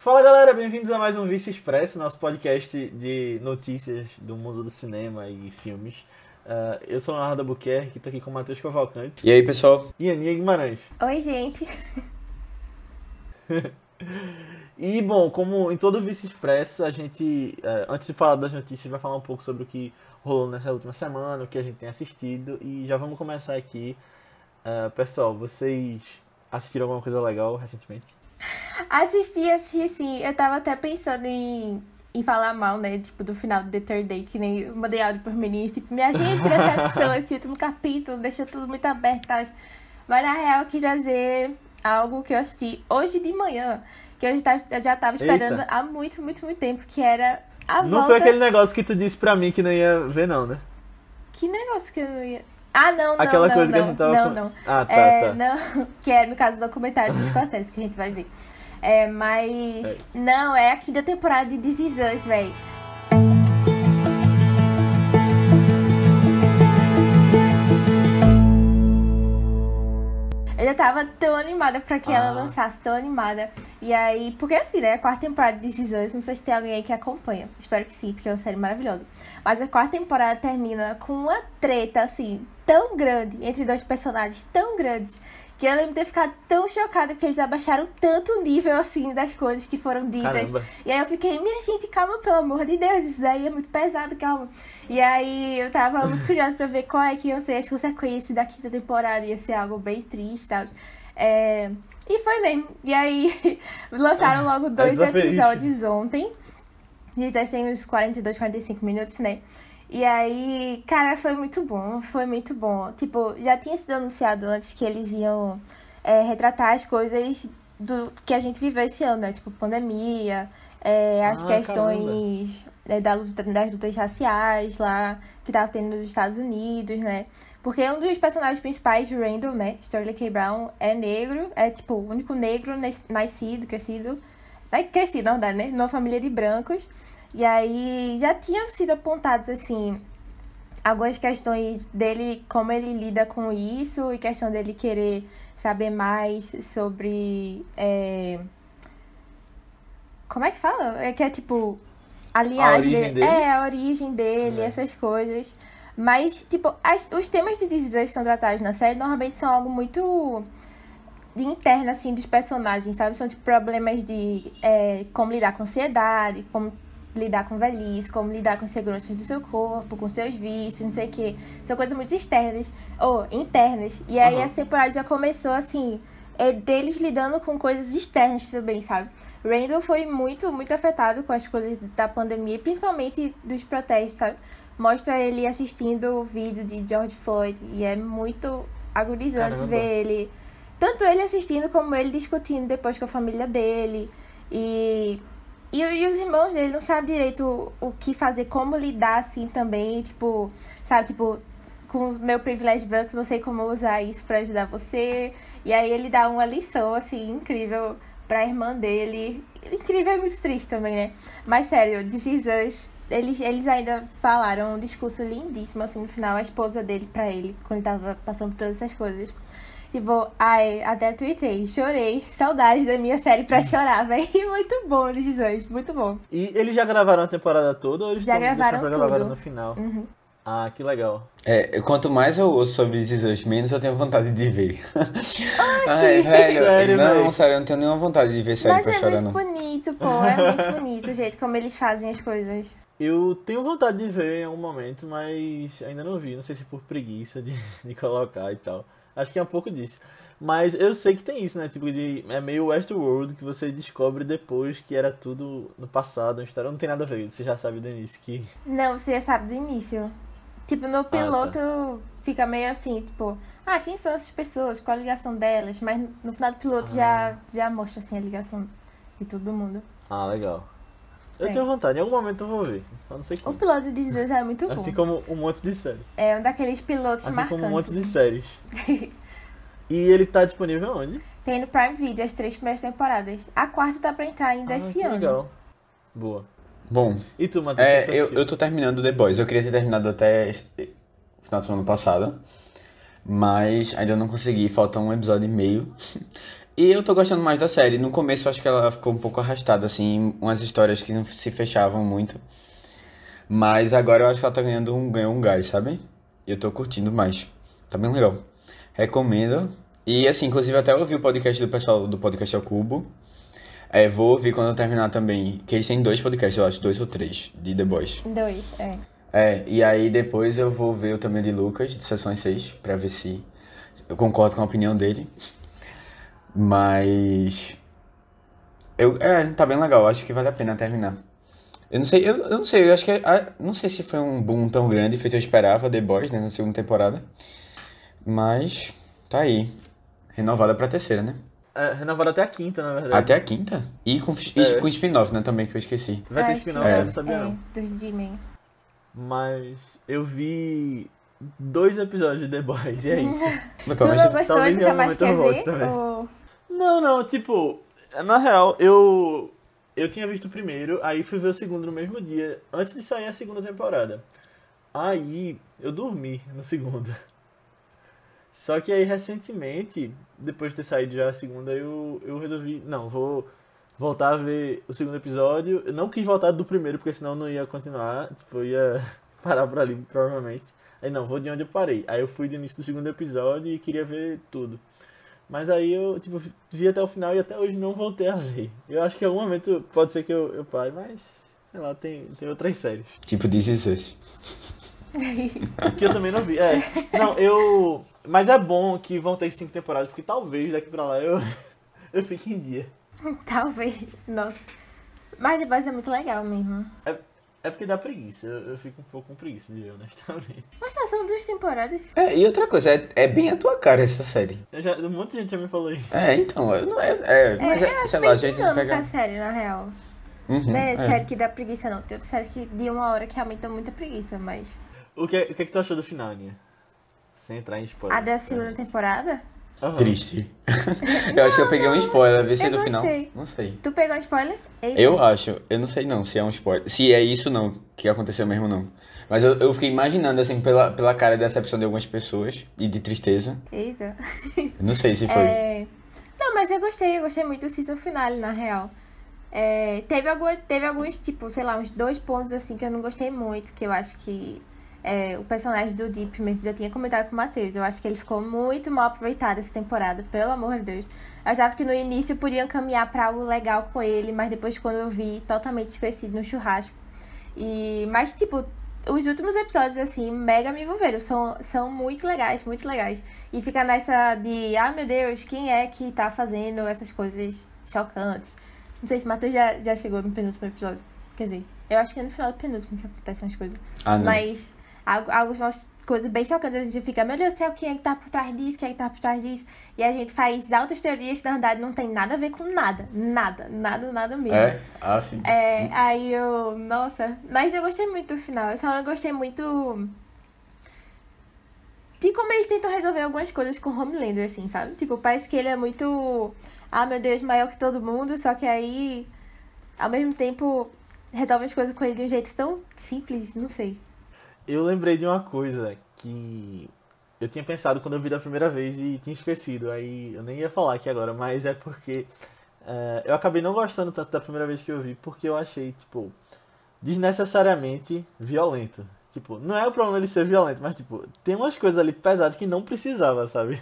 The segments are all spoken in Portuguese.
Fala galera, bem-vindos a mais um Vice Expresso, nosso podcast de notícias do mundo do cinema e filmes. Uh, eu sou o Leonardo Albuquerque, estou aqui com o Matheus Cavalcante. E aí, pessoal? E Aninha Guimarães. Oi, gente. e, bom, como em todo Vice Expresso, a gente, uh, antes de falar das notícias, vai falar um pouco sobre o que rolou nessa última semana, o que a gente tem assistido. E já vamos começar aqui. Uh, pessoal, vocês assistiram alguma coisa legal recentemente? Assisti, assisti sim. Eu tava até pensando em, em falar mal, né? Tipo, do final do The Third Day, que nem eu mandei áudio pros meninos. Tipo, minha gente, que decepção, esse último capítulo, deixou tudo muito aberto. Tá? Mas na real, eu quis trazer algo que eu assisti hoje de manhã, que eu já, tava esperando Eita. há muito, muito, muito tempo, que era a Não volta... foi aquele negócio que tu disse pra mim que não ia ver, não, né? Que negócio que eu não ia... Ah, não, não, Aquela não, coisa não, que a gente tava... Não, não. Ah, tá, é, tá. Não, que é no caso do documentário do Scorsese, que a gente vai ver. É, mas... É. Não, é a quinta temporada de This Is Us, véi. Eu já tava tão animada pra que ah. ela lançasse, tão animada. E aí, porque assim, né? A quarta temporada de Us, não sei se tem alguém aí que acompanha. Espero que sim, porque é uma série maravilhosa. Mas a quarta temporada termina com uma treta, assim, tão grande entre dois personagens, tão grandes, que eu lembro de ter ficado tão chocada porque eles abaixaram tanto o nível, assim, das coisas que foram ditas. Caramba. E aí eu fiquei, minha gente, calma, pelo amor de Deus, isso daí é muito pesado, calma. E aí eu tava muito curiosa pra ver qual é que iam ser as consequências da quinta temporada, ia ser algo bem triste e tal. É... E foi mesmo. E aí lançaram logo dois episódios ontem. E já tem uns 42, 45 minutos, né? E aí, cara, foi muito bom, foi muito bom. Tipo, já tinha sido anunciado antes que eles iam é, retratar as coisas do que a gente viveu esse ano, né? Tipo, pandemia, é, as ah, questões é, da luta, das lutas raciais lá, que tava tendo nos Estados Unidos, né? Porque um dos personagens principais, Randall, né? Sterling K. Brown, é negro, é tipo o único negro nascido, crescido. É crescido, na verdade, né? Numa família de brancos. E aí já tinham sido apontados assim algumas questões dele, como ele lida com isso, e questão dele querer saber mais sobre. É... Como é que fala? É que é tipo. A linhagem a dele. dele. É, a origem dele, é. essas coisas. Mas, tipo, as, os temas de decisões que são tratados na série normalmente são algo muito de interno, assim, dos personagens, sabe? São, tipo, problemas de é, como lidar com ansiedade, como lidar com velhice, como lidar com seguranças do seu corpo, com seus vícios, não sei o que. São coisas muito externas, ou internas. E aí uhum. essa temporada já começou assim, é deles lidando com coisas externas também, sabe? Randall foi muito, muito afetado com as coisas da pandemia, principalmente dos protestos, sabe? Mostra ele assistindo o vídeo de George Floyd e é muito agonizante Caramba. ver ele. Tanto ele assistindo como ele discutindo depois com a família dele. E e, e os irmãos dele não sabem direito o, o que fazer, como lidar assim também, tipo, sabe, tipo, com o meu privilégio branco, não sei como usar isso para ajudar você. E aí ele dá uma lição, assim, incrível pra irmã dele. Incrível e muito triste também, né? Mas sério, This Is Us, eles, eles ainda falaram um discurso lindíssimo, assim, no final, a esposa dele pra ele, quando ele tava passando por todas essas coisas. Tipo, ai, até tuitei, chorei. Saudade da minha série pra chorar, velho. Muito bom, decisões, muito bom. E eles já gravaram a temporada toda ou eles já gravaram pra tudo. gravar no final? Uhum. Ah, que legal. É, quanto mais eu ouço sobre decisões, menos eu tenho vontade de ver. Ai, velho, sério, não, véio. sério, eu não tenho nenhuma vontade de ver série Mas pra é chorar, muito não. bonito, pô. É muito bonito o jeito como eles fazem as coisas. Eu tenho vontade de ver em algum momento, mas ainda não vi. Não sei se por preguiça de, de colocar e tal. Acho que é um pouco disso. Mas eu sei que tem isso, né? Tipo, de, é meio Westworld que você descobre depois que era tudo no passado, uma história. Não tem nada a ver, você já sabe do início que. Não, você já sabe do início. Tipo, no piloto ah, tá. fica meio assim, tipo, ah, quem são essas pessoas? Qual a ligação delas? Mas no final do piloto ah. já, já mostra assim a ligação de todo mundo. Ah, legal. Eu é. tenho vontade, em algum momento eu vou ver. Só não sei como. O piloto de Deus é muito bom. Assim como um monte de séries. É um daqueles pilotos assim marcantes. Assim como um monte de séries. E ele tá disponível onde? Tem no Prime Video as três primeiras temporadas. A quarta tá pra entrar ainda ah, esse que ano. legal. Boa. Bom. E tu, Matheus? É, eu, eu tô terminando The Boys. Eu queria ter terminado até o final de semana passado. Mas ainda não consegui. Falta um episódio e meio. E eu tô gostando mais da série. No começo eu acho que ela ficou um pouco arrastada, assim, umas histórias que não se fechavam muito. Mas agora eu acho que ela tá ganhando um, ganhou um gás, sabe? E eu tô curtindo mais. Tá bem legal. Recomendo. E assim, inclusive até ouvi o podcast do pessoal do Podcast ao Cubo. É, vou ouvir quando eu terminar também. Que eles têm dois podcasts, eu acho, dois ou três, de The Boys. Dois, é. É, e aí depois eu vou ver o também de Lucas, de Sessões 6, pra ver se eu concordo com a opinião dele. Mas. Eu, é, tá bem legal, acho que vale a pena terminar. Eu não sei, eu, eu não sei, eu acho que. ah, não sei se foi um boom tão grande feito eu esperava, The Boys, né, na segunda temporada. Mas. Tá aí. Renovada pra terceira, né? É, renovado até a quinta, na verdade. Até a quinta. E com, É. com spin-off, né, também, que eu esqueci. Vai ter spin-off, que- eu não sabia é, não. Dos Jimin. Mas eu vi dois episódios de The Boys, e é isso. Tu não gostou talvez e em nunca mais quer volte ver? também. Ou... Não, não, tipo, na real, eu eu tinha visto o primeiro, aí fui ver o segundo no mesmo dia, antes de sair a segunda temporada. Aí eu dormi no segundo. Só que aí recentemente, depois de ter saído já a segunda, eu, eu resolvi, não, vou voltar a ver o segundo episódio. Eu não quis voltar do primeiro, porque senão não ia continuar, tipo, eu ia parar por ali, provavelmente. Aí não, vou de onde eu parei. Aí eu fui do início do segundo episódio e queria ver tudo. Mas aí eu, tipo, vi até o final e até hoje não voltei a ver. Eu acho que em algum momento pode ser que eu, eu pare, mas, sei lá, tem, tem outras séries. Tipo, This Is Us. Que eu também não vi. É, não, eu... Mas é bom que vão ter cinco temporadas, porque talvez daqui pra lá eu, eu fique em dia. Talvez. Nossa. Mas Boys é muito legal mesmo. É porque dá preguiça, eu, eu fico um pouco com preguiça de ver, honestamente. Mas já são duas temporadas. É, e outra coisa, é, é bem a tua cara essa série. Eu já, um monte de gente já me falou isso. É, então, não é, é, mas é, é, sei bem lá, a gente pega... a série, na real. Uhum, Não é é. série que dá preguiça, não. Tem outra série que de uma hora que realmente dá muita preguiça, mas... O que, o que é que tu achou do final, Aninha? Sem entrar em spoiler. A da segunda temporada? Aham. Triste. eu acho que eu peguei um spoiler, vê se eu no final. Não sei. Tu pegou um spoiler? Eita. Eu acho, eu não sei não se é um spoiler. Se é isso não, que aconteceu mesmo não. Mas eu, eu fiquei imaginando, assim, pela, pela cara de decepção de algumas pessoas e de tristeza. Eita. Eu não sei se foi. É... Não, mas eu gostei, eu gostei muito do season finale, na real. É, teve, algum, teve alguns, tipo, sei lá, uns dois pontos assim que eu não gostei muito, que eu acho que é, o personagem do Deep mesmo já tinha comentado com o Matheus. Eu acho que ele ficou muito mal aproveitado essa temporada, pelo amor de Deus. Eu achava que no início podiam caminhar pra algo legal com ele, mas depois quando eu vi, totalmente esquecido no churrasco. E, mas, tipo, os últimos episódios, assim, mega me envolveram. São, são muito legais, muito legais. E fica nessa de, ah, meu Deus, quem é que tá fazendo essas coisas chocantes? Não sei se o Matheus já, já chegou no penúltimo episódio. Quer dizer, eu acho que é no final do penúltimo que acontecem as coisas. Ah, não. Mas algumas coisas bem chocantes. A gente fica, meu Deus do céu, quem é que tá por trás disso? Quem é que tá por trás disso? E a gente faz altas teorias que na verdade não tem nada a ver com nada. Nada, nada, nada mesmo. É? Ah, sim. É, aí eu. Nossa. Mas eu gostei muito do final. Eu só não gostei muito. De como eles tentam resolver algumas coisas com Homelander, assim, sabe? Tipo, parece que ele é muito. Ah, meu Deus, maior que todo mundo, só que aí. Ao mesmo tempo. Resolve as coisas com ele de um jeito tão simples, não sei. Eu lembrei de uma coisa que eu tinha pensado quando eu vi da primeira vez e tinha esquecido. Aí eu nem ia falar aqui agora, mas é porque é, eu acabei não gostando tanto da primeira vez que eu vi, porque eu achei, tipo, desnecessariamente violento. Tipo, não é o problema ele ser violento, mas, tipo, tem umas coisas ali pesadas que não precisava, sabe?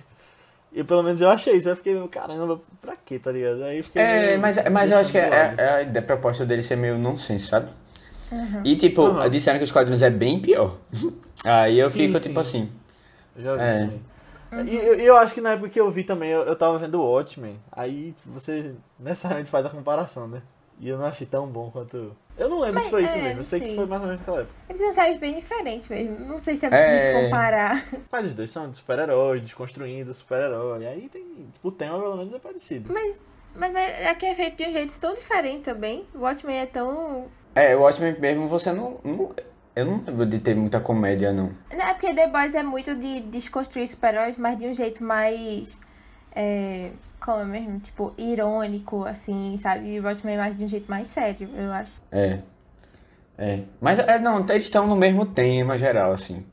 E pelo menos eu achei isso. Eu fiquei, caramba, pra quê, tá ligado? Aí fiquei. É, meio mas, mas eu acho que é, é, é a ideia, a proposta dele ser meio nonsense, sabe? E tipo, Uhum. disseram que os quadrinhos é bem pior. Aí eu Sim, fico sim. tipo assim. Eu já vi É. E eu, eu acho que na época que eu vi também, eu, eu tava vendo o Watchmen. Aí você necessariamente faz a comparação, né? E eu não achei tão bom quanto. Eu não lembro se foi Mas, isso é, mesmo. Eu não sei que foi mais ou menos naquela época. Eles são séries bem diferentes mesmo. Não sei se é É. difícil comparar. Mas os dois são de super-heróis, desconstruindo super-herói. Aí tem. Tipo, o tema pelo menos é parecido. Mas, mas é, aqui é feito de um jeito tão diferente também. O Watchmen é tão. É, o Watchmen mesmo você não, não. Eu não lembro de ter muita comédia, não. Não, é porque The Boys é muito de desconstruir super-heróis, mas de um jeito mais. É, como é mesmo? Tipo, irônico, assim, sabe? E o Watchmen é mais de um jeito mais sério, eu acho. É. É. Mas é, não, eles estão no mesmo tema geral, assim.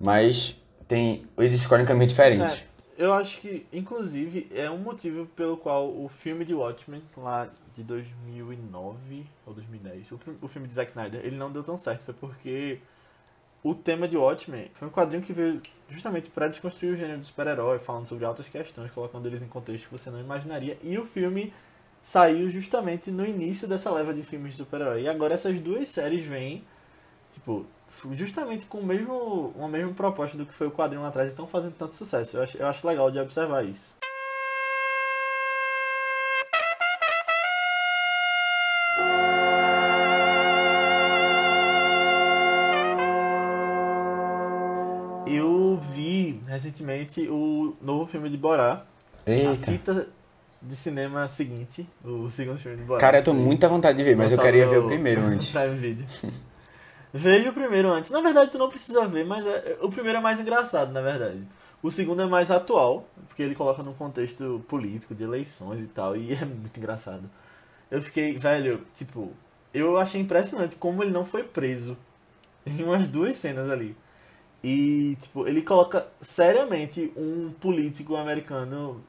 Mas tem. Eles escolhem caminhos diferentes. Eu acho que, inclusive, é um motivo pelo qual o filme de Watchmen, lá de 2009 ou 2010, o, o filme de Zack Snyder, ele não deu tão certo. Foi porque o tema de Watchmen foi um quadrinho que veio justamente para desconstruir o gênero do super-herói, falando sobre altas questões, colocando eles em contexto que você não imaginaria. E o filme saiu justamente no início dessa leva de filmes de super-herói. E agora essas duas séries vêm, tipo, justamente com o mesmo, uma mesma proposta do que foi o quadrinho lá atrás e estão fazendo tanto sucesso. Eu acho, eu acho legal de observar isso. Eu vi recentemente o novo filme de Borá. Eita. A fita de cinema seguinte, o segundo filme de Borá. Cara, eu tô muito à vontade de ver, mas eu queria ver o primeiro antes. Prime Video. Veja o primeiro antes. Na verdade, tu não precisa ver, mas é- o primeiro é mais engraçado, na verdade. O segundo é mais atual, porque ele coloca num contexto político, de eleições e tal, e é muito engraçado. Eu fiquei, velho, tipo, eu achei impressionante como ele não foi preso em umas duas cenas ali. E, tipo, ele coloca seriamente um político americano,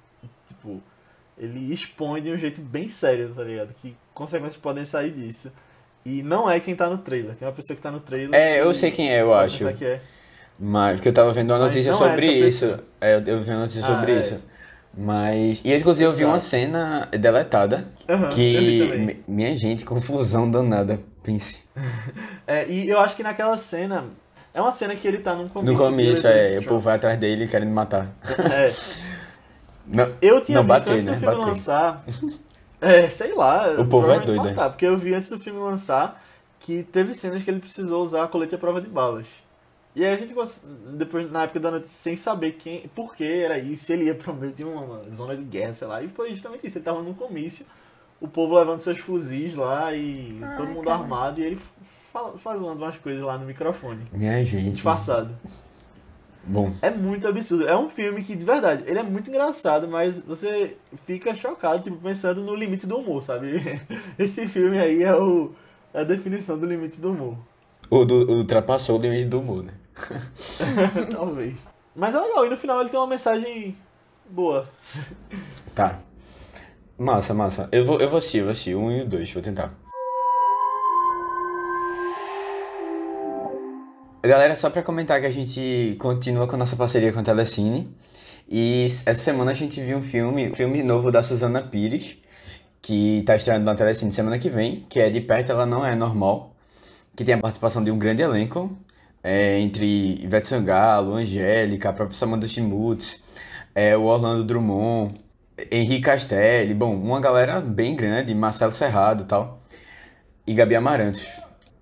tipo, ele expõe de um jeito bem sério, tá ligado? Que consequências podem sair disso. E não é quem tá no trailer. Tem uma pessoa que tá no trailer. É, eu sei quem é, eu acho. Que é. Mas, porque eu tava vendo uma notícia é sobre essa isso. É, eu, vi uma notícia Ah, sobre é. isso. Mas. E inclusive eu vi uma cena deletada. Vi que. Minha gente, confusão danada. Pense. É, e eu acho que naquela cena. É uma cena que ele tá num começo. No começo, é, o povo vai atrás dele querendo matar. É. Não, Eu tinha Não, visto bater, antes do né? filme Bater. lançar. É, sei lá. O povo é doido, matar, Porque eu vi antes do filme lançar que teve cenas que ele precisou usar a colete à prova de balas. E aí a gente, depois, na época da notícia, sem saber quem, por que era isso, se ele ia pro meio de uma zona de guerra, sei lá. E foi justamente isso. Ele tava num comício, o povo levando seus fuzis lá e Ai, todo mundo cara. armado e ele fal- falando umas coisas lá no microfone. Minha gente. Disfarçado. Bom, É muito absurdo. É um filme que, de verdade, ele é muito engraçado, mas você fica chocado, tipo, pensando no limite do humor, sabe? Esse filme aí é o, a definição do limite do humor. o do, ultrapassou o limite do humor, né? Talvez. Mas é legal, e no final ele tem uma mensagem boa. Tá. Massa, massa. Eu vou, eu vou assistir, eu vou assistir. Um e o dois, vou tentar. Galera, só pra comentar que a gente continua com a nossa parceria com a Telecine. E essa semana a gente viu um filme, um filme novo da Suzana Pires, que tá estreando na Telecine semana que vem, que é De Perto Ela Não É Normal, que tem a participação de um grande elenco, é, entre Ivete Sangalo, Angélica, a própria Samantha Schmutz, é, o Orlando Drummond, Henrique Castelli, bom, uma galera bem grande, Marcelo Serrado e tal, e Gabi Amarantos,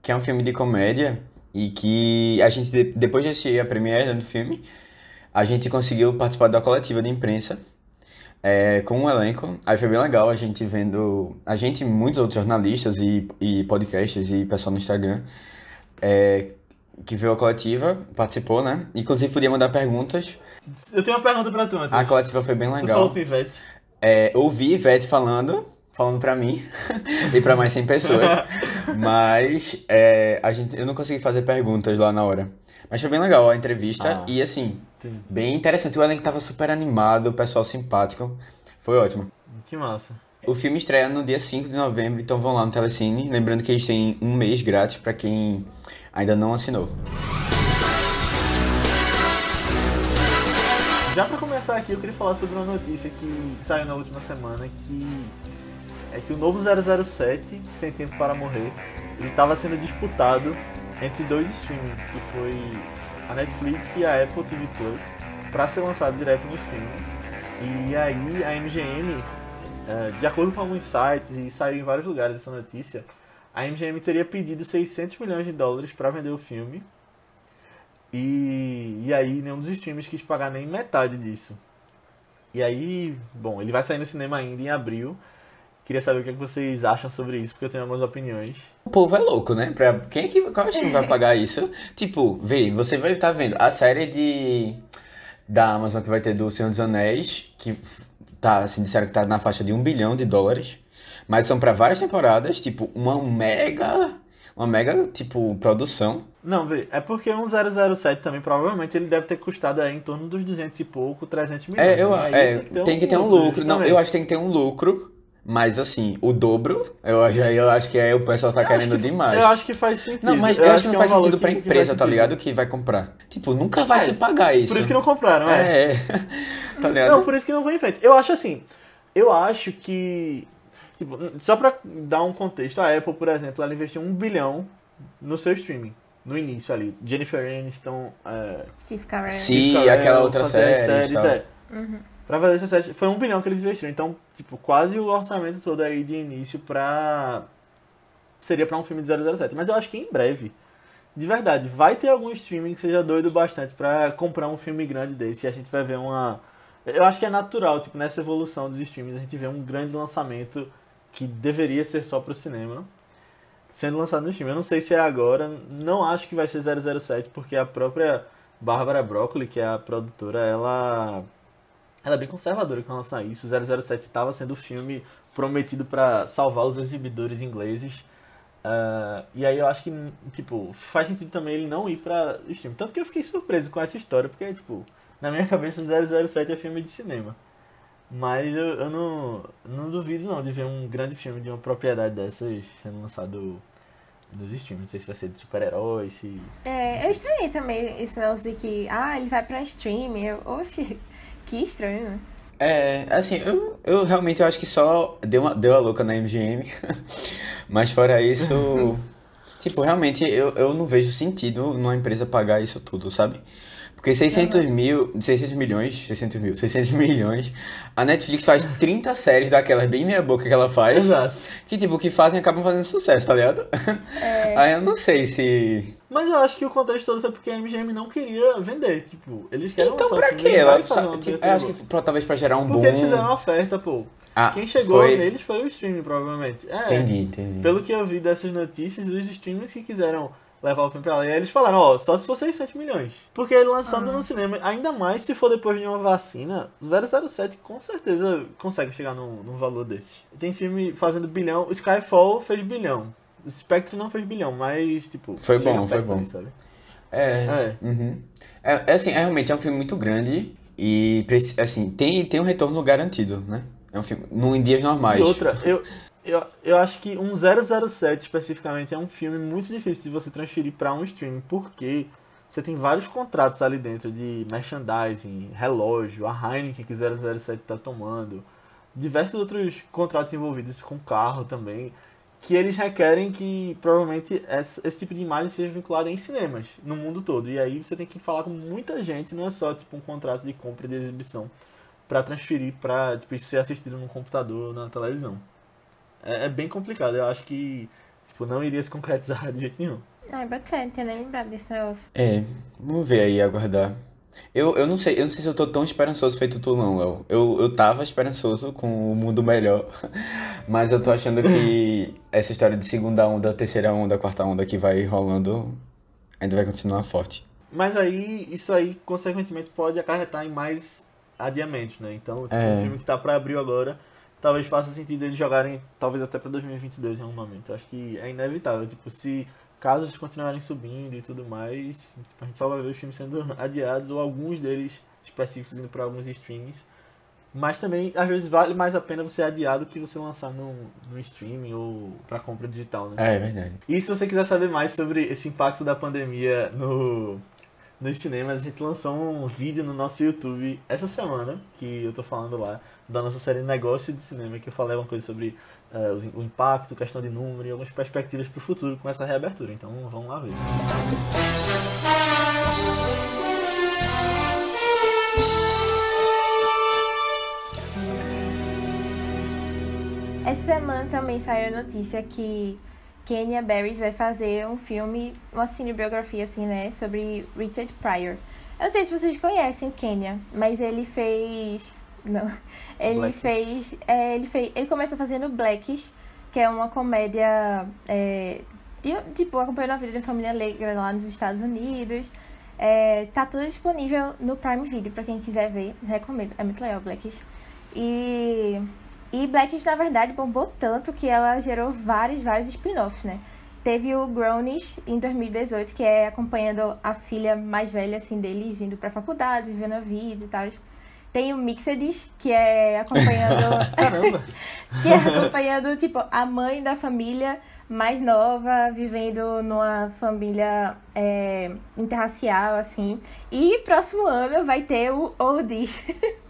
que é um filme de comédia e que a gente, de- depois de assistir a premiere do filme, a gente conseguiu participar da coletiva de imprensa é, com um elenco. Aí foi bem legal a gente vendo, a gente e muitos outros jornalistas e, e podcasters e pessoal no Instagram é, que viu a coletiva, participou, né? Inclusive podia mandar perguntas. Eu tenho uma pergunta pra tu, A Matheus. coletiva foi bem Tu legal. falou com Ivete. É, ouvi Ivete falando, falando pra mim e pra mais 100 pessoas, mas é, a gente, eu não consegui fazer perguntas lá na hora. Mas foi bem legal a entrevista Ah. e assim, Entendi. bem interessante. O elenco tava super animado, o pessoal simpático, foi ótimo. Que massa. O filme estreia no dia 5 de novembro, então vão lá no Telecine. Lembrando que eles têm um mês grátis pra quem ainda não assinou. Já pra começar aqui, eu queria falar sobre uma notícia que saiu na última semana, que é que o novo 007, Sem Tempo para Morrer, ele estava sendo disputado entre dois streamings, que foi a Netflix e a Apple TV Plus, para ser lançado direto no streaming. E aí a MGM, eh, de acordo com alguns sites, e saiu em vários lugares essa notícia, a MGM teria pedido 600 milhões de dólares para vender o filme, e, e aí nenhum dos streams quis pagar nem metade disso. E aí, bom, ele vai sair no cinema ainda em abril. Queria saber o que, é que vocês acham sobre isso, porque eu tenho algumas opiniões. O povo é louco, né? Pra... Quem é que qual stream vai pagar isso? Tipo, vê, você vai estar vendo a série de da Amazon que vai ter do Senhor dos Anéis, que tá, assim, disseram que tá na faixa de um bilhão de dólares, mas são pra várias temporadas, tipo, uma mega uma mega, tipo, produção. Não, vê, é porque um 007 também, provavelmente, ele deve ter custado aí em torno dos 200 e pouco, 300 milhões. É, eu, né? Aí é tem que ter um lucro. Não, eu acho que tem que ter um lucro. Mas assim, o dobro, eu acho, eu acho que é, o pessoal tá Eu querendo que- demais. Eu acho que faz sentido. Não, mas eu, acho que não é um faz valor sentido pra que- que empresa, tá sentido. ligado? Que vai comprar. Tipo, nunca vai É, se pagar isso. Por isso que não compraram, é. É, é. tá ligado? Não, por isso que não vou em frente. Eu acho assim, eu acho que. Tipo, só pra dar um contexto, a Apple, por exemplo, ela investiu um bilhão no seu streaming. No início ali. Jennifer Aniston, é, Steve Carell. Sim. E aquela outra série séries, tal. Pra fazer essa série, foi um bilhão que eles investiram. Então, tipo, quase o orçamento todo aí de início pra. Seria pra um filme de 007. Mas eu acho que em breve, de verdade, vai ter algum streaming que seja doido bastante pra comprar um filme grande desse. E a gente vai ver uma. Eu acho que é natural, tipo, nessa evolução dos streams, a gente vê um grande lançamento que deveria ser só pro cinema. Sendo lançado no stream. Eu não sei se é agora, não acho que vai ser 007, porque a própria Bárbara Broccoli, que é a produtora, ela ela é bem conservadora com relação a isso. 007 estava sendo o filme prometido para salvar os exibidores ingleses. Ah, e aí eu acho que, tipo, faz sentido também ele não ir pra stream. Tanto que eu fiquei surpreso com essa história, porque, tipo, na minha cabeça 007 é filme de cinema. Mas eu, eu não, não duvido não de ver um grande filme de uma propriedade dessas sendo lançado nos streams. Não sei se vai ser de super-heróis, se... É, eu estranhei também esse negócio de que, ah, ele vai pra streaming. Eu, oxe, que estranho, né? É, assim, eu, eu realmente eu acho que só deu, uma, deu a louca na MGM. Mas fora isso, tipo, realmente eu, eu não vejo sentido numa empresa pagar isso tudo, sabe? Porque 600 mil, 600 milhões, 600 mil, 600 milhões, a Netflix faz 30 séries daquelas bem meia boca que ela faz, Exato. que tipo, que fazem acabam fazendo sucesso, tá ligado? Aí eu não sei se... Mas eu acho que o contexto todo foi porque a MGM não queria vender, tipo, eles querem Então pra quê? eles Ela, sabe, tipo, eu acho que pra- talvez pra gerar um Porque boom... eles fizeram uma oferta, pô. Ah, Quem chegou foi? neles foi o streaming, provavelmente. É, Entendi, entendi. Pelo que eu vi dessas notícias, os streamers que quiseram levar o filme pra lá, e aí eles falaram, ó, só se for 600 milhões. Porque ele lançando no cinema, ainda mais se for depois de uma vacina, 007 com certeza consegue chegar num, num valor desse. Tem filme fazendo bilhão, Skyfall fez bilhão. Spectre não fez bilhão, mas, tipo... Foi bom, foi bom. ali, sabe? É, É. uhum. é, é assim, é, realmente é um filme muito grande e assim, tem, tem um retorno garantido, né? É um filme no, em dias normais. E outra, eu, eu, eu acho que um 007 especificamente é um filme muito difícil de você transferir para um streaming, porque você tem vários contratos ali dentro de merchandising, relógio, a Heineken que 007 tá tomando, diversos outros contratos envolvidos com carro também, que eles requerem que provavelmente esse, esse tipo de imagem seja vinculada em cinemas no mundo todo. E aí você tem que falar com muita gente, não é só tipo um contrato de compra e de exibição para transferir para tipo, ser assistido no computador ou na televisão. É, é bem complicado, eu acho que tipo, não iria se concretizar de jeito nenhum. Ai, bacana, não tinha nem lembrado desse negócio. É, vamos ver aí, aguardar. Eu, eu não sei, eu não sei se eu tô tão esperançoso feito tu não, Léo. Eu, eu tava esperançoso com o mundo melhor, mas eu tô achando que essa história de segunda onda, terceira onda, quarta onda que vai rolando ainda vai continuar forte. Mas aí, isso aí, consequentemente, pode acarretar em mais adiamentos, né? Então, tipo, É. um filme que tá pra abril agora, talvez faça sentido eles jogarem, talvez até pra 2022 em algum momento. Acho que é inevitável. Tipo, se casos continuarem subindo e tudo mais, tipo, a gente só vai ver os filmes sendo adiados ou alguns deles específicos indo pra alguns streamings. Mas também, às vezes, vale mais a pena você adiar do que você lançar no, no streaming ou pra compra digital, né? É, é verdade. E se você quiser saber mais sobre esse impacto da pandemia no, nos cinemas, a gente lançou um vídeo no nosso YouTube essa semana, que eu tô falando lá, da nossa série Negócio de Cinema, que eu falei uma coisa sobre os- o impacto, questão de número e algumas perspectivas pro futuro com essa reabertura. Então vamos lá ver. Essa semana também saiu a notícia que Kenya Barris vai fazer um filme, uma cinebiografia assim, né, sobre Richard Pryor. Eu não sei se vocês conhecem Kenya, mas ele fez, não, ele Blackish. fez, é, ele fez, ele começou fazendo Blackish, que é uma comédia, é, de, tipo, acompanhando a vida de uma família negra lá nos Estados Unidos. É, tá tudo disponível no Prime Video pra quem quiser ver, recomendo, é muito legal Blackish. E e Blackish, na verdade, bombou tanto que ela gerou vários, vários spin-offs, né? teve o Grownish em 2018, que é acompanhando a filha mais velha, assim, deles, indo pra faculdade, vivendo a vida e tal. Tem o Mixedis, que é acompanhando... Caramba! que é acompanhando, tipo, a mãe da família mais nova, vivendo numa família é, interracial, assim. E próximo ano vai ter o Oldies,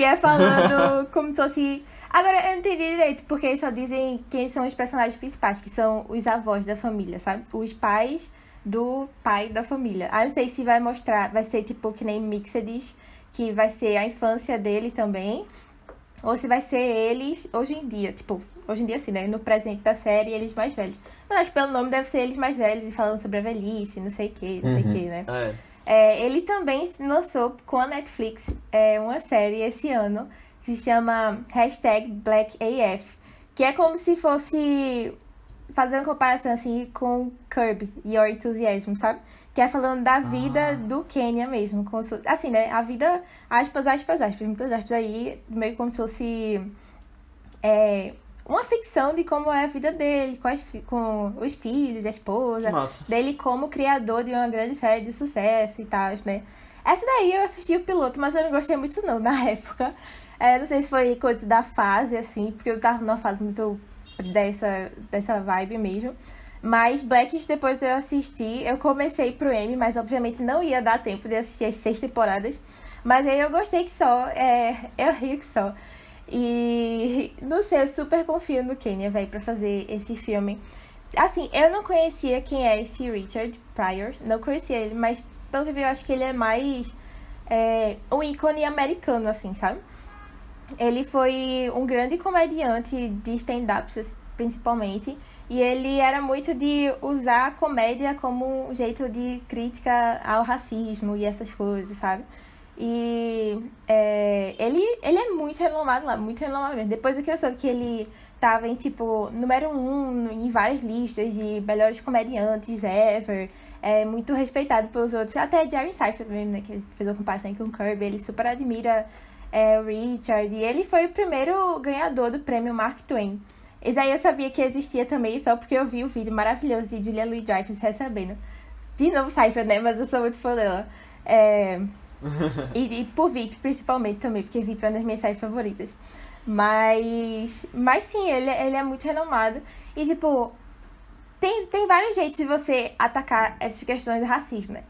que é falando como se fosse... Agora, eu não entendi direito, porque eles só dizem quem são os personagens principais, que são os avós da família, sabe? Os pais do pai da família. Ah, não sei se vai mostrar, vai ser tipo que nem Mixedis, que vai ser a infância dele também, ou se vai ser eles hoje em dia, tipo, hoje em dia assim, né? No presente da série, eles mais velhos. Mas pelo nome deve ser eles mais velhos e falando sobre a velhice, não sei o que, não sei o Uhum. que, né? É. É, ele também lançou com a Netflix é, uma série esse ano que se chama hashtag BlackAF, que é como se fosse fazer uma comparação assim com Curb Your Enthusiasm, sabe? Que é falando da vida do Kenya mesmo, como se, assim, né? A vida, aspas, aspas, aspas, muitas aspas aí, meio como se fosse é, uma ficção de como é a vida dele, com, as com os filhos, a esposa, Massa. dele como criador de uma grande série de sucesso e tal, né? Essa daí eu assisti o piloto, mas eu não gostei muito não na época. É, não sei se foi coisa da fase, assim, porque eu tava numa fase muito dessa, dessa vibe mesmo. Mas Blackish, depois de eu assistir, eu comecei pro M, mas obviamente não ia dar tempo de assistir as seis temporadas. Mas aí eu gostei que só, é, eu rio que só. E não sei, eu super confio no Kenya, velho, pra fazer esse filme. Assim, eu não conhecia quem é esse Richard Pryor, não conhecia ele, mas pelo que eu vi, eu acho que ele é mais é, um ícone americano, assim, sabe? Ele foi um grande comediante de stand-ups, principalmente, e ele era muito de usar a comédia como um jeito de crítica ao racismo e essas coisas, sabe? E é, ele, ele é muito renomado lá, muito renomado mesmo. Depois do que eu soube que ele tava em, tipo, número um em várias listas de melhores comediantes ever, é muito respeitado pelos outros, até Jerry Seinfeld mesmo, né, que fez uma comparação com o Kirby, ele super admira é, o Richard, e ele foi o primeiro ganhador do prêmio Mark Twain. Esse aí eu sabia que existia também, só porque eu vi o vídeo maravilhoso de Julia Louis-Dreyfus recebendo. De novo Seinfeld, né, mas eu sou muito fã dela. É... E, e por VIP, principalmente também, porque VIP é uma das minhas séries favoritas. Mas. Mas sim, ele, ele é muito renomado. E, tipo, tem, tem vários jeitos de você atacar essas questões do racismo, né?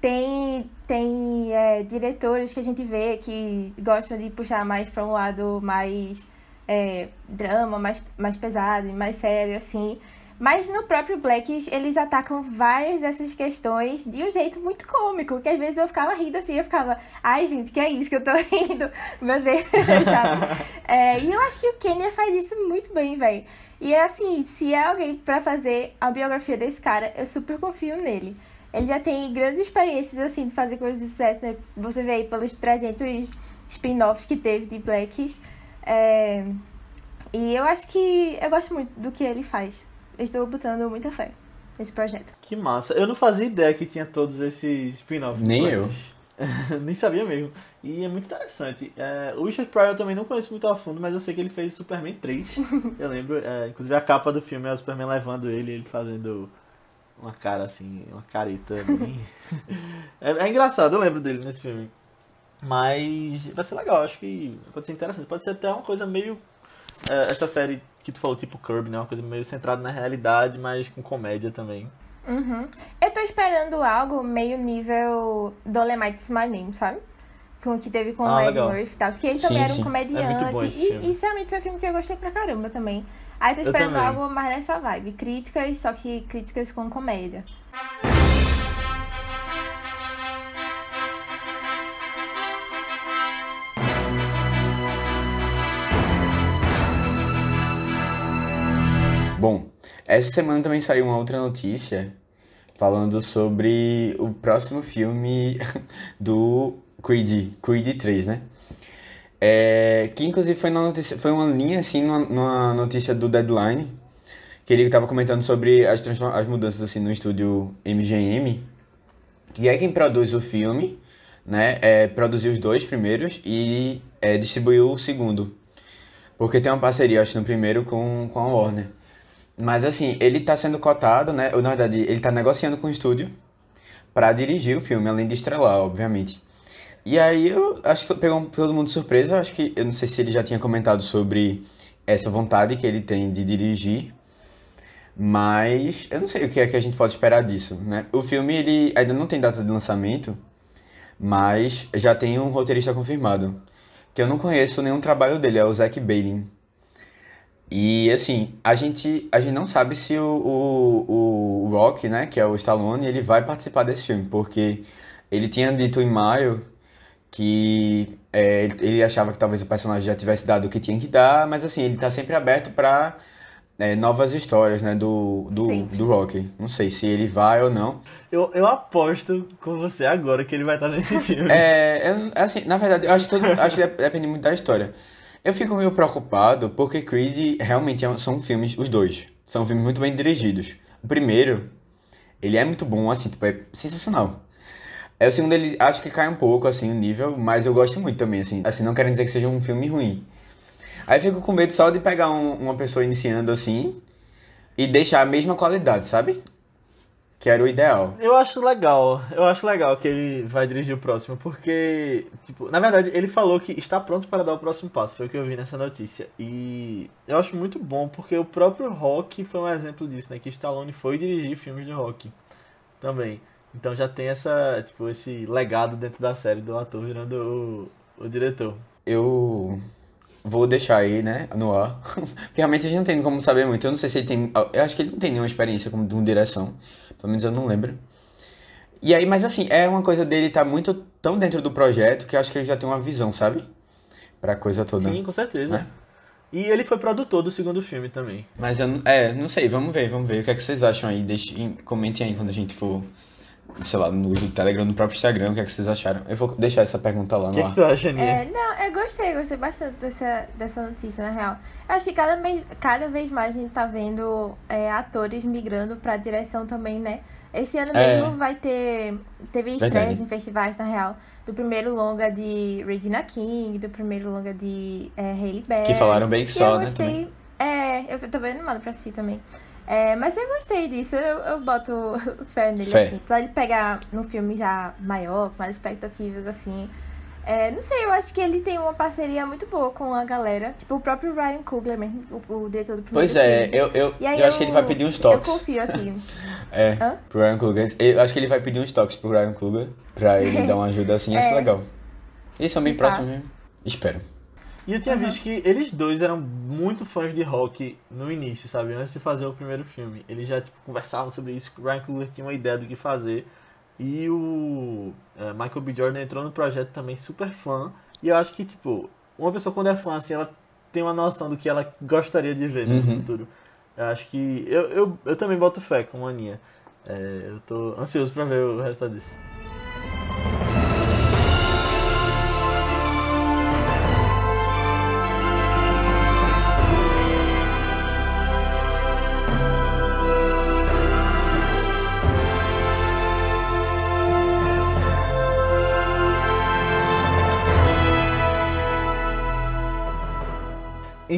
Tem, tem é, diretores que a gente vê que gostam de puxar mais para um lado mais é, drama, mais, mais pesado e mais sério, assim. Mas no próprio Blackish, eles atacam várias dessas questões de um jeito muito cômico, que às vezes eu ficava rindo assim, eu ficava, ai gente, que é isso que eu tô rindo, meu Deus, sabe? É, e eu acho que o Kenya faz isso muito bem, velho. E é assim, se é alguém pra fazer a biografia desse cara, eu super confio nele. Ele já tem grandes experiências, assim, de fazer coisas de sucesso, né? Você vê aí pelos 300 spin-offs que teve de Blackish. É... E eu acho que eu gosto muito do que ele faz. Eu estou botando muita fé nesse projeto. Que massa. Eu não fazia ideia que tinha todos esses spin-offs. Nem eu. Nem sabia mesmo. E é muito interessante. É, o Richard Pryor eu também não conheço muito a fundo, mas eu sei que ele fez Superman 3. eu lembro, é, inclusive a capa do filme é o Superman levando ele, ele fazendo uma cara assim, uma careta. bem- é, é engraçado, eu lembro dele nesse filme. Mas vai ser legal, acho que pode ser interessante. Pode ser até uma coisa meio. É, essa série que tu falou, tipo Kirby, né? Uma coisa meio centrada na realidade, mas com comédia também. Uhum. Eu tô esperando algo meio nível Dolemite's My Name, sabe? Com o que teve com Ah, o Ed. Murphy e tal. Porque ele Sim, também era sim. um comediante. É e, e sinceramente foi um filme que eu gostei pra caramba também. Aí tô esperando algo mais nessa vibe. Críticas, só que críticas com comédia. Bom, essa semana também saiu uma outra notícia falando sobre o próximo filme do Creed, Creed 3, né? É, que inclusive foi, notícia, foi uma linha assim numa, notícia do Deadline, que ele estava comentando sobre as, as mudanças assim no estúdio MGM, que é quem produz o filme, né? É, produziu os dois primeiros e é, distribuiu o segundo. Porque tem uma parceria, acho, no primeiro com, com a Warner. Mas assim, ele tá sendo cotado, né? Ou na verdade, ele tá negociando com o estúdio pra dirigir o filme, além de estrelar, obviamente. E aí eu acho que pegou todo mundo de surpresa. Eu acho que eu não sei se ele já tinha comentado sobre essa vontade que ele tem de dirigir, mas eu não sei o que é que a gente pode esperar disso, né? O filme ele ainda não tem data de lançamento, mas já tem um roteirista confirmado, que eu não conheço nenhum trabalho dele, é o Zack Bailey. E assim, a gente, a gente não sabe se o, o, o Rock, né, que é o Stallone, ele vai participar desse filme, porque ele tinha dito em maio que é, ele, achava que talvez o personagem já tivesse dado o que tinha que dar, mas assim, ele tá sempre aberto para é, novas histórias, né, do, do, do Rock. Não sei se ele vai ou não. Eu, eu aposto com você agora que ele vai estar nesse filme. É, eu, assim, na verdade, eu acho que, todo, acho que depende muito da história. Eu fico meio preocupado porque Creed realmente é são filmes, os dois, são filmes muito bem dirigidos. O primeiro, ele é muito bom, assim, tipo, é sensacional. É, o segundo, ele acho que cai um pouco, assim, o nível, mas eu gosto muito também, assim. Assim, não querendo dizer que seja um filme ruim. Aí fico com medo só de pegar um, uma pessoa iniciando assim e deixar a mesma qualidade, sabe? Que era o ideal. Eu acho legal, eu acho legal que ele vai dirigir o próximo, porque, tipo, na verdade, ele falou que está pronto para dar o próximo passo, foi o que eu vi nessa notícia. E eu acho muito bom, porque o próprio Rock foi um exemplo disso, né? Que Stallone foi dirigir filmes de rock também. Então já tem essa, tipo, esse legado dentro da série do ator virando o, o diretor. Eu vou deixar aí, né, no ar. Porque realmente a gente não tem como saber muito. Eu não sei se ele tem. Eu acho que ele não tem nenhuma experiência como de direção. Pelo menos eu não lembro. E aí, mas assim, é uma coisa dele estar tá muito tão dentro do projeto que eu acho que ele já tem uma visão, sabe? Pra coisa toda. Sim, com certeza. Né? E ele foi produtor do segundo filme também. Mas eu é, não sei, vamos ver, vamos ver. O que é que vocês acham aí? Deixe, comentem aí quando a gente for sei lá, no Telegram, no próprio Instagram, o que, é que vocês acharam? Eu vou deixar essa pergunta lá no ar. O que, que tu acha, Aninha? É, não, eu gostei, gostei bastante dessa, dessa notícia, na real. Eu acho que cada vez, cada vez mais a gente tá vendo é, atores migrando pra direção também, né? Esse ano é. mesmo vai ter. Teve estreias em festivais, na real. Do primeiro longa de Regina King, do primeiro longa de é, Hailey Berry. Que falaram bem que só, eu né? Gostei, também. É, eu tô bem animada pra assistir também. É, mas eu gostei disso, eu, eu boto fé nele, fé. assim. Apesar de pegar num filme já maior, com mais expectativas, assim. É, não sei, eu acho que ele tem uma parceria muito boa com a galera. Tipo, o próprio Ryan Coogler mesmo, o, o diretor do primeiro Pois é, eu, eu, eu, eu, acho que ele vai pedir uns toques. Eu confio, assim. é, Hã? pro Ryan Coogler. Eu acho que ele vai pedir uns toques pro Ryan Coogler, pra ele dar uma ajuda assim, é. legal. Eles são bem próximos mesmo. Espero. E eu tinha uhum. visto que eles dois eram muito fãs de rock no início, sabe? Antes de fazer o primeiro filme. Eles já tipo, conversavam sobre isso, o Ryan Coogler tinha uma ideia do que fazer. E o é, Michael B. Jordan entrou no projeto também super fã. E eu acho que, tipo, uma pessoa quando é fã, assim, ela tem uma noção do que ela gostaria de ver no uhum. futuro. Eu acho que. Eu, eu, eu também boto fé com a Aninha. É, eu tô ansioso pra ver o resultado disso.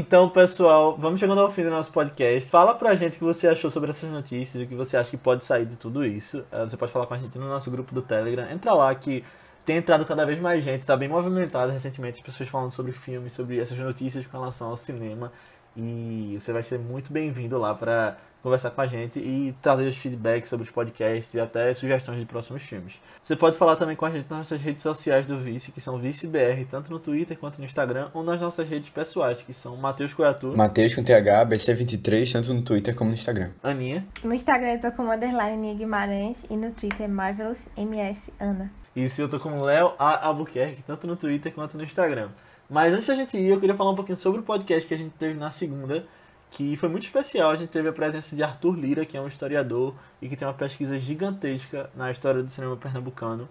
Então, pessoal, vamos chegando ao fim do nosso podcast. Fala pra gente o que você achou sobre essas notícias, o que você acha que pode sair de tudo isso. Eh, você pode falar com a gente no nosso grupo do Telegram. Entra lá que tem entrado cada vez mais gente, tá bem movimentado recentemente, as pessoas falando sobre filmes, sobre essas notícias com relação ao cinema. E você vai ser muito bem-vindo lá para conversar com a gente e trazer os feedbacks sobre os podcasts e até sugestões de próximos filmes. Você pode falar também com a gente nas nossas redes sociais do Vice, que são ViceBR, tanto no Twitter quanto no Instagram, ou nas nossas redes pessoais, que são Matheus Coiatu. Matheus com TH, BC23, tanto no Twitter como no Instagram. Aninha. No Instagram eu tô como underline Aninha Guimarães e no Twitter Marvelous MS Ana. Isso, eu tô como Léo. Albuquerque, tanto no Twitter quanto no Instagram. Mas antes da gente ir, eu queria falar um pouquinho sobre o podcast que a gente teve na segunda, que foi muito especial. A gente teve a presença de Arthur Lira, que é um historiador e que tem uma pesquisa gigantesca na história do cinema pernambucano.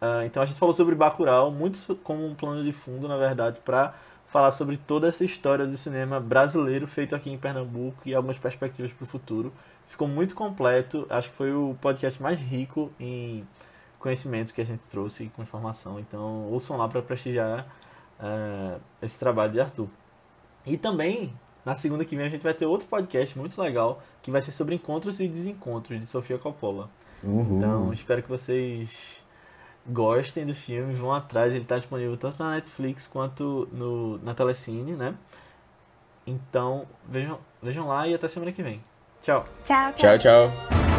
Uh, então a gente falou sobre Bacurau, muito como um plano de fundo, na verdade, para falar sobre toda essa história do cinema brasileiro feito aqui em Pernambuco e algumas perspectivas para o futuro. Ficou muito completo, acho que foi o podcast mais rico em conhecimento que a gente trouxe com informação. Então ouçam lá para prestigiar uh, esse trabalho de Arthur. E também Na segunda que vem a gente vai ter outro podcast muito legal que vai ser sobre encontros e desencontros de Sofia Coppola. Uhul. Então, espero que vocês gostem do filme, vão atrás, ele está disponível tanto na Netflix quanto no, na Telecine, né? Então, vejam, vejam lá e até semana que vem. Tchau. Tchau, Tchau, tchau.